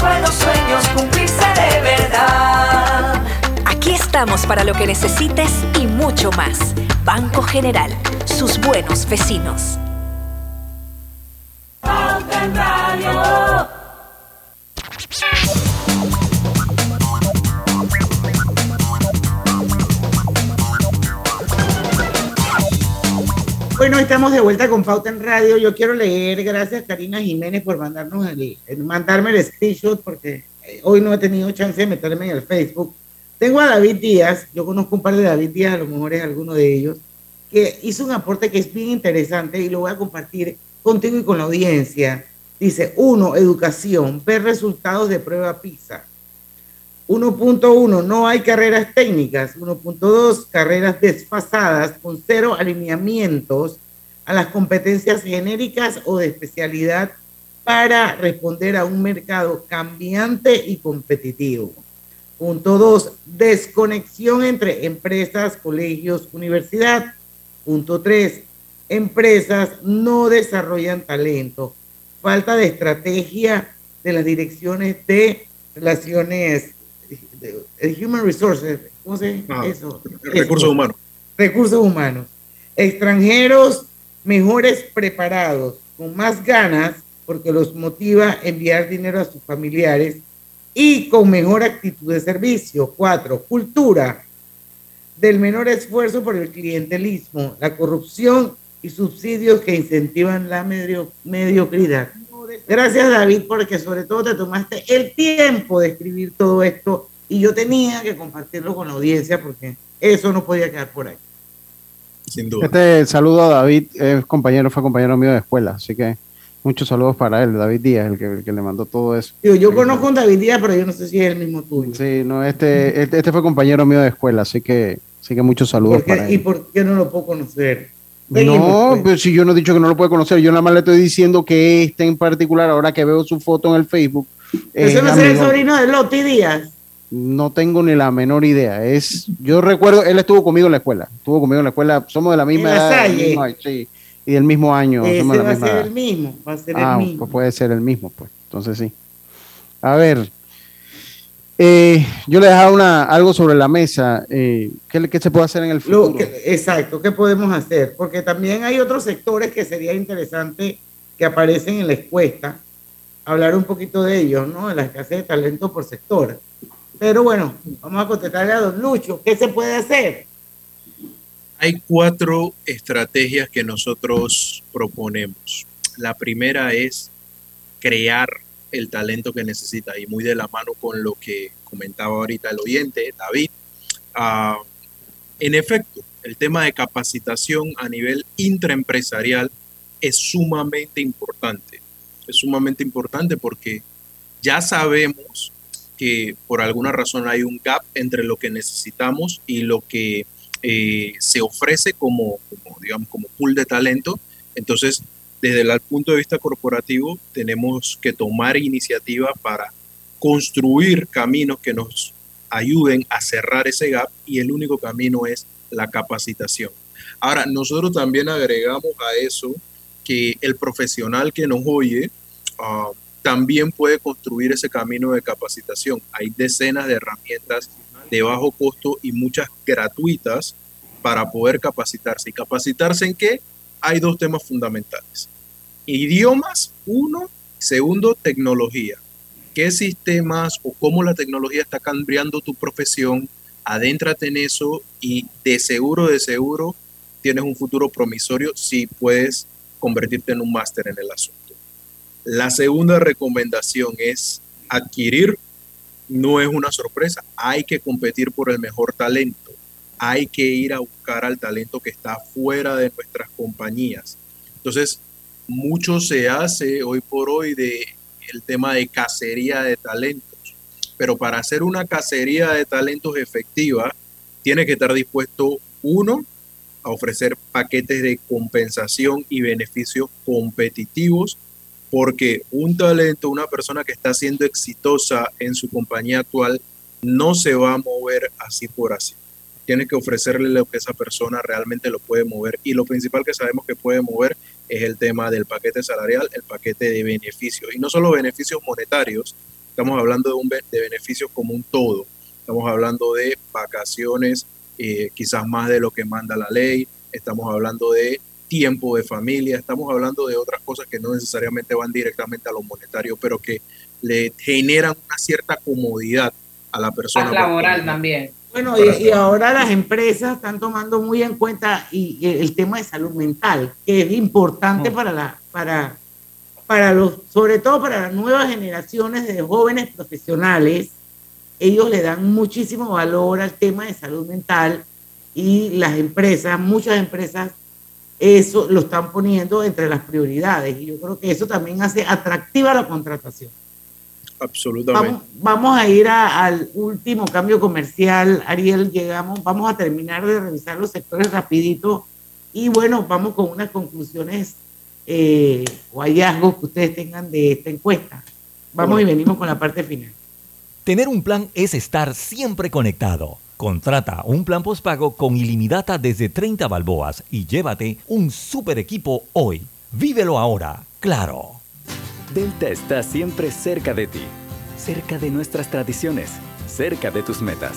Buenos sueños cumplirse de verdad. Aquí estamos para lo que necesites y mucho más. Banco General, sus buenos vecinos. Pauta en Radio. Bueno, estamos de vuelta con Pauta en Radio. Yo quiero leer, gracias Karina Jiménez por mandarnos el, el- mandarme el screenshot, porque eh, hoy no he tenido chance de meterme en el Facebook. Tengo a David Díaz, yo conozco un par de David Díaz, a lo mejor es alguno de ellos, que hizo un aporte que es bien interesante y lo voy a compartir contigo y con la audiencia. Dice, uno, educación, ver resultados de prueba PISA. 1.1, no hay carreras técnicas. 1.2, carreras desfasadas con cero alineamientos a las competencias genéricas o de especialidad para responder a un mercado cambiante y competitivo. Punto 2, desconexión entre empresas, colegios, universidad. Punto 3, empresas no desarrollan talento. Falta de estrategia de las direcciones de relaciones de, de human resources, ¿cómo se Ah, eso? recursos Eso. humanos. Recursos humanos. Extranjeros mejores preparados, con más ganas, porque los motiva a enviar dinero a sus familiares y con mejor actitud de servicio. Cuatro, cultura del menor esfuerzo por el clientelismo, la corrupción y subsidios que incentivan la medio- mediocridad. Gracias David, porque sobre todo te tomaste el tiempo de escribir todo esto y yo tenía que compartirlo con la audiencia porque eso no podía quedar por ahí. Sin duda. Este saludo a David, es compañero, fue compañero mío de escuela, así que muchos saludos para él, David Díaz, el que, el que le mandó todo eso. Digo, yo conozco a un David Díaz, pero yo no sé si es el mismo tuyo. Sí, no, este, este, este fue compañero mío de escuela, así que, así que muchos saludos ¿Por qué- para ¿Y él. por qué no lo puedo conocer? No, pues. pero si yo no he dicho que no lo puede conocer, yo nada más le estoy diciendo que este en particular, ahora que veo su foto en el Facebook, es ¿Ese no es el sobrino de Loti Díaz? No tengo ni la menor idea. Es, yo recuerdo, él estuvo conmigo en la escuela, estuvo conmigo en la escuela, somos de la misma edad, del mismo sí, y del mismo año, Ese somos de la va a ser edad. el mismo, va a ser Ah, el mismo. pues puede ser el mismo, pues. Entonces sí. A ver, eh, yo le dejaba una, algo sobre la mesa. eh, ¿qué, qué se puede hacer en el futuro? Lo que- exacto, ¿qué podemos hacer? Porque también hay otros sectores que sería interesante que aparecen en la encuesta, hablar un poquito de ellos, ¿no? De la escasez de talento por sector. Pero bueno, vamos a contestarle a don Lucho, ¿qué se puede hacer? Hay cuatro estrategias que nosotros proponemos. La primera es crear el talento que necesita y muy de la mano con lo que comentaba ahorita el oyente, David. Ah, en efecto, el tema de capacitación a nivel intraempresarial es sumamente importante. Es sumamente importante porque ya sabemos que por alguna razón hay un gap entre lo que necesitamos y lo que eh, se ofrece como, digamos, como pool de talento. Entonces, desde el punto de vista corporativo, tenemos que tomar iniciativa para construir caminos que nos ayuden a cerrar ese gap y el único camino es la capacitación. Ahora, nosotros también agregamos a eso que el profesional que nos oye ah, también puede construir ese camino de capacitación. Hay decenas de herramientas de bajo costo y muchas gratuitas para poder capacitarse. ¿Y capacitarse en qué? Hay dos temas fundamentales. Idiomas, uno. Segundo, tecnología. ¿Qué sistemas o cómo la tecnología está cambiando tu profesión? Adéntrate en eso y de seguro, de seguro, tienes un futuro promisorio si puedes convertirte en un máster en el asunto. La segunda recomendación es adquirir, no es una sorpresa, hay que competir por el mejor talento, hay que ir a buscar al talento que está fuera de nuestras compañías. Entonces, mucho se hace hoy por hoy de el tema de cacería de talentos, pero para hacer una cacería de talentos efectiva, tiene que estar dispuesto uno a ofrecer paquetes de compensación y beneficios competitivos, porque un talento, una persona que está siendo exitosa en su compañía actual, no se va a mover así por así. Tiene que ofrecerle lo que esa persona realmente lo puede mover. Y lo principal que sabemos que puede mover es el tema del paquete salarial, el paquete de beneficios. Y no solo beneficios monetarios, estamos hablando de, un, de beneficios como un todo. Estamos hablando de vacaciones, eh, quizás más de lo que manda la ley, estamos hablando de tiempo de familia, estamos hablando de otras cosas que no necesariamente van directamente a lo monetario, pero que le generan una cierta comodidad a la persona. laboral también. Bueno, y, ahora las empresas están tomando muy en cuenta y, el tema de salud mental, que es importante mm. para la, para, para los, sobre todo para las nuevas generaciones de jóvenes profesionales ellos le dan muchísimo valor al tema de salud mental y las empresas, muchas empresas, eso lo están poniendo entre las prioridades. Y yo creo que eso también hace atractiva la contratación. Absolutamente. Vamos, a ir al último cambio comercial, Ariel, llegamos, vamos a terminar de revisar los sectores rapidito y bueno, vamos con unas conclusiones eh, o hallazgos que ustedes tengan de esta encuesta. Vamos y venimos con la parte final. Tener un plan es estar siempre conectado. Contrata un plan postpago con ilimitada desde 30 balboas y llévate un super equipo hoy. Vívelo ahora, claro. Delta está siempre cerca de ti, cerca de nuestras tradiciones, cerca de tus metas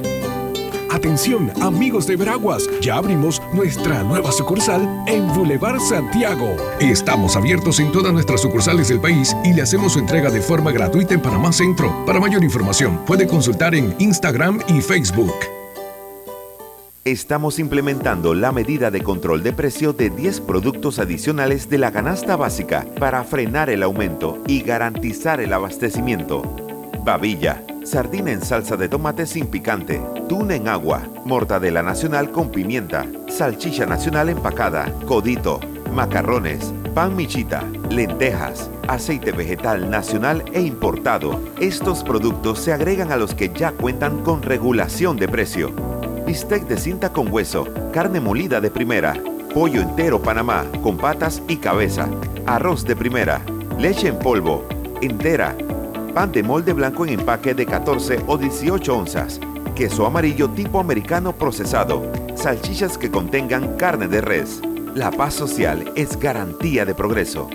Atención, amigos de Veraguas, ya abrimos nuestra nueva sucursal en Boulevard Santiago. Estamos abiertos en todas nuestras sucursales del país y le hacemos su entrega de forma gratuita en Panamá Centro. Para mayor información, puede consultar en Instagram y Facebook. Estamos implementando la medida de control de precio de 10 productos adicionales de la canasta básica para frenar el aumento y garantizar el abastecimiento. Babilla sardina en salsa de tomate sin picante, tuna en agua, mortadela nacional con pimienta, salchicha nacional empacada, codito, macarrones, pan michita, lentejas, aceite vegetal nacional e importado. Estos productos se agregan a los que ya cuentan con regulación de precio. Bistec de cinta con hueso, carne molida de primera, pollo entero Panamá con patas y cabeza, arroz de primera, leche en polvo, entera, pan de molde blanco en empaque de 14 o 18 onzas, queso amarillo tipo americano procesado, salchichas que contengan carne de res. La paz social es garantía de progreso.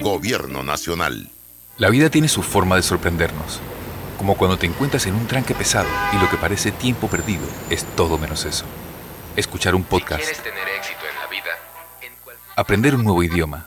Gobierno Nacional. La vida tiene su forma de sorprendernos, como cuando te encuentras en un tranque pesado y lo que parece tiempo perdido es todo menos eso. Escuchar un podcast. tener éxito en la vida, aprender un nuevo idioma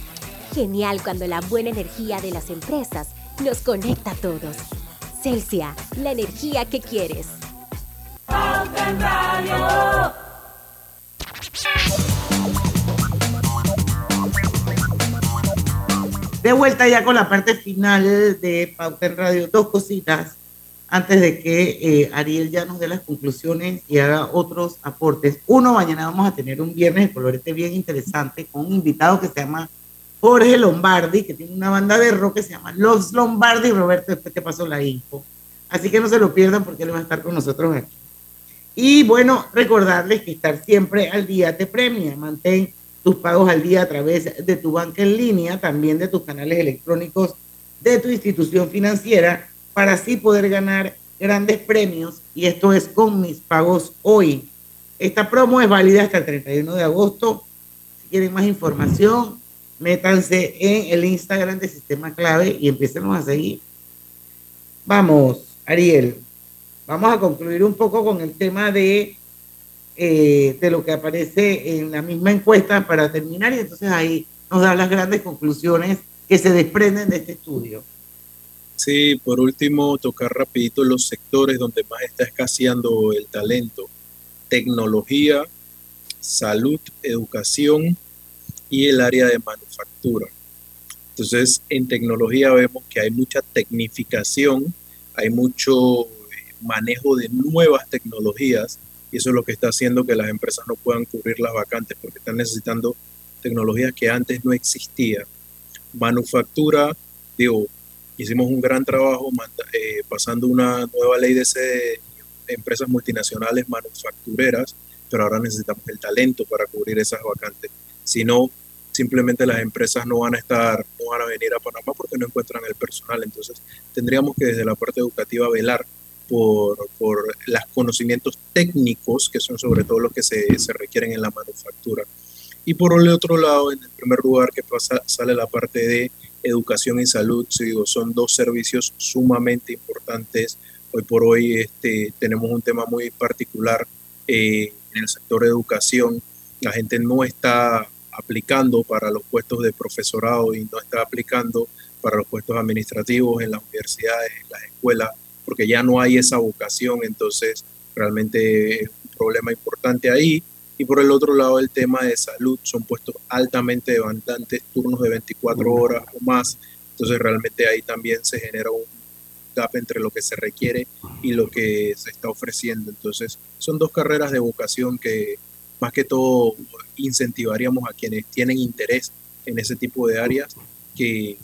Genial cuando la buena energía de las empresas nos conecta a todos. Celsia, la energía que quieres. De vuelta ya con la parte final de Pauta en Radio. Dos cositas antes de que eh, Ariel ya nos dé las conclusiones y haga otros aportes. Uno, mañana vamos a tener un viernes de colorete bien interesante con un invitado que se llama Jorge Lombardi, que tiene una banda de rock que se llama Los Lombardi. Roberto, después te pasó la info. Así que no se lo pierdan porque él va a estar con nosotros aquí. Y bueno, recordarles que estar siempre al día te premia. Mantén tus pagos al día a través de tu banca en línea, también de tus canales electrónicos de tu institución financiera, para así poder ganar grandes premios. Y esto es con mis pagos hoy. Esta promo es válida hasta el 31 de agosto. Si quieren más información, métanse en el Instagram de Sistema Clave y empiecen a seguir. Vamos, Ariel, vamos a concluir un poco con el tema de eh, de lo que aparece en la misma encuesta para terminar y entonces ahí nos da las grandes conclusiones que se desprenden de este estudio. Sí, por último, tocar rapidito los sectores donde más está escaseando el talento. Tecnología, salud, educación y el área de manufactura. Entonces, en tecnología vemos que hay mucha tecnificación, hay mucho eh, manejo de nuevas tecnologías y eso es lo que está haciendo que las empresas no puedan cubrir las vacantes porque están necesitando tecnologías que antes no existían. Manufactura, digo, hicimos un gran trabajo eh, pasando una nueva ley de empresas multinacionales manufactureras, pero ahora necesitamos el talento para cubrir esas vacantes. Si no, simplemente las empresas no van a estar, no van a venir a Panamá porque no encuentran el personal. Entonces, tendríamos que desde la parte educativa velar por, por los conocimientos técnicos, que son sobre todo los que se, se, requieren en la manufactura. Y por el otro lado, en el primer lugar que pasa, sale la parte de educación y salud, si digo, son dos servicios sumamente importantes. Hoy por hoy este, tenemos un tema muy particular eh, en el sector de educación. La gente no está aplicando para los puestos de profesorado y no está aplicando para los puestos administrativos en las universidades, en las escuelas porque ya no hay esa vocación, entonces realmente es un problema importante ahí. Y por el otro lado, el tema de salud, son puestos altamente demandantes, turnos de 24 horas o más, entonces realmente ahí también se genera un gap entre lo que se requiere y lo que se está ofreciendo. Entonces, son dos carreras de vocación que más que todo incentivaríamos a quienes tienen interés en ese tipo de áreas que,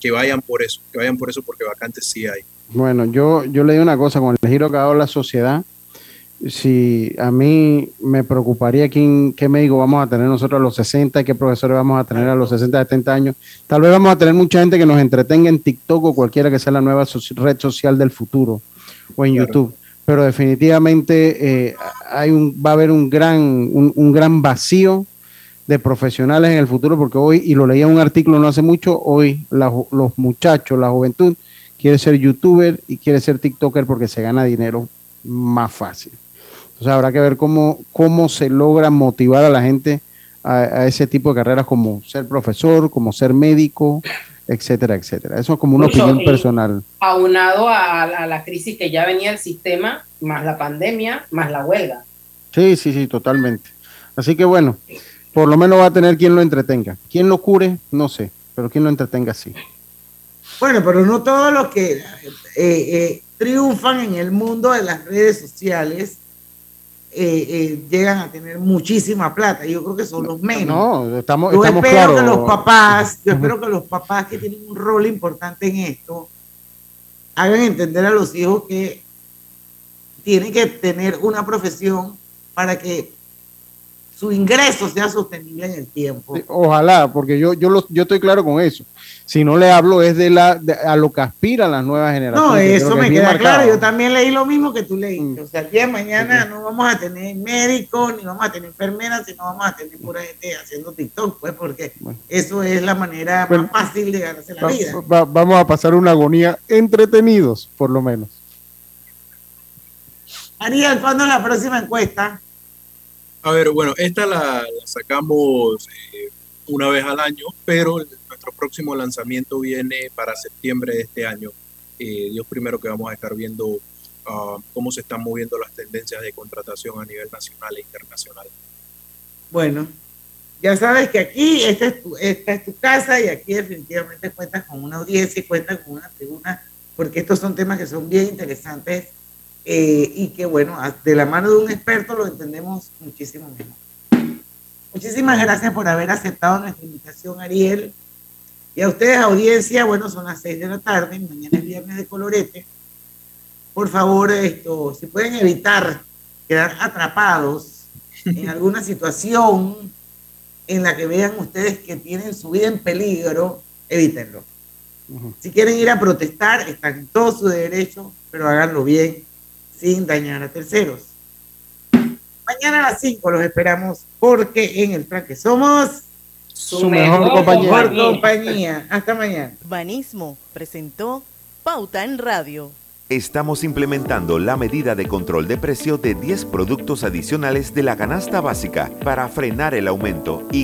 que vayan por eso, que vayan por eso porque vacantes sí hay. Bueno, yo, yo le digo una cosa, con el giro que ha dado la sociedad, si a mí me preocuparía quién, qué médico vamos a tener nosotros a los 60 qué profesores vamos a tener a los 60, 70 años. Tal vez vamos a tener mucha gente que nos entretenga en TikTok o cualquiera que sea la nueva red social del futuro o en YouTube. Pero definitivamente eh, hay un, va a haber un gran, un, gran vacío de profesionales en el futuro porque hoy, y lo leía un artículo no hace mucho, hoy los muchachos, la juventud, quiere ser youtuber y quiere ser TikToker porque se gana dinero más fácil. Entonces habrá que ver cómo, cómo se logra motivar a la gente a, ese tipo de carreras como ser profesor, como ser médico, etcétera, etcétera. Eso es como una opinión personal. Aunado a, a, la crisis que ya venía el sistema, más la pandemia, más la huelga. Sí, sí, sí, totalmente. Así que bueno, por lo menos va a tener quien lo entretenga. ¿Quién lo cure? No sé, pero quien lo entretenga sí. Bueno, pero no todos los que eh, eh, triunfan en el mundo de las redes sociales eh, llegan a tener muchísima plata. Yo creo que son los menos. No, estamos, yo estamos espero que los papás, yo espero que los papás que tienen un rol importante en esto hagan entender a los hijos que tienen que tener una profesión para que su ingreso sea sostenible en el tiempo. Ojalá, porque yo, yo, lo, yo estoy claro con eso. Si no le hablo es de, la, de- a lo que aspiran las nuevas generaciones. No, eso que me queda marcado. claro. Yo también leí lo mismo que tú leíste. Mm. O sea, el día de mañana no vamos a tener médicos, ni vamos a tener enfermeras, sino vamos a tener pura gente haciendo TikTok, pues, porque eso es la manera Bueno. más fácil de ganarse la Va- vida. va- vamos a pasar una agonía entretenidos, por lo menos. Ariel, ¿cuándo es la próxima encuesta? A ver, bueno, esta la, sacamos eh, una vez al año, pero nuestro próximo lanzamiento viene para septiembre de este año. Eh, Dios primero que vamos a estar viendo ah, cómo se están moviendo las tendencias de contratación a nivel nacional e internacional. Bueno, ya sabes que aquí esta es, tu, esta es tu casa y aquí definitivamente cuentas con una audiencia y cuentas con una tribuna, porque estos son temas que son bien interesantes eh, y que, bueno, de la mano de un experto lo entendemos muchísimo mejor. Muchísimas gracias por haber aceptado nuestra invitación, Ariel. Y a ustedes, audiencia, bueno, son las seis de la tarde, mañana es viernes de colorete. Por favor, esto, si pueden evitar quedar atrapados en alguna situación en la que vean ustedes que tienen su vida en peligro, evítenlo. Si quieren ir a protestar, están en todo su derecho, pero háganlo bien, sin dañar a terceros. Mañana a las 5 los esperamos porque en el traque somos Su mejor compañía. mejor compañía. Hasta mañana. Banismo presentó Pauta en Radio. Estamos implementando la medida de control de precio de 10 productos adicionales de la canasta básica para frenar el aumento y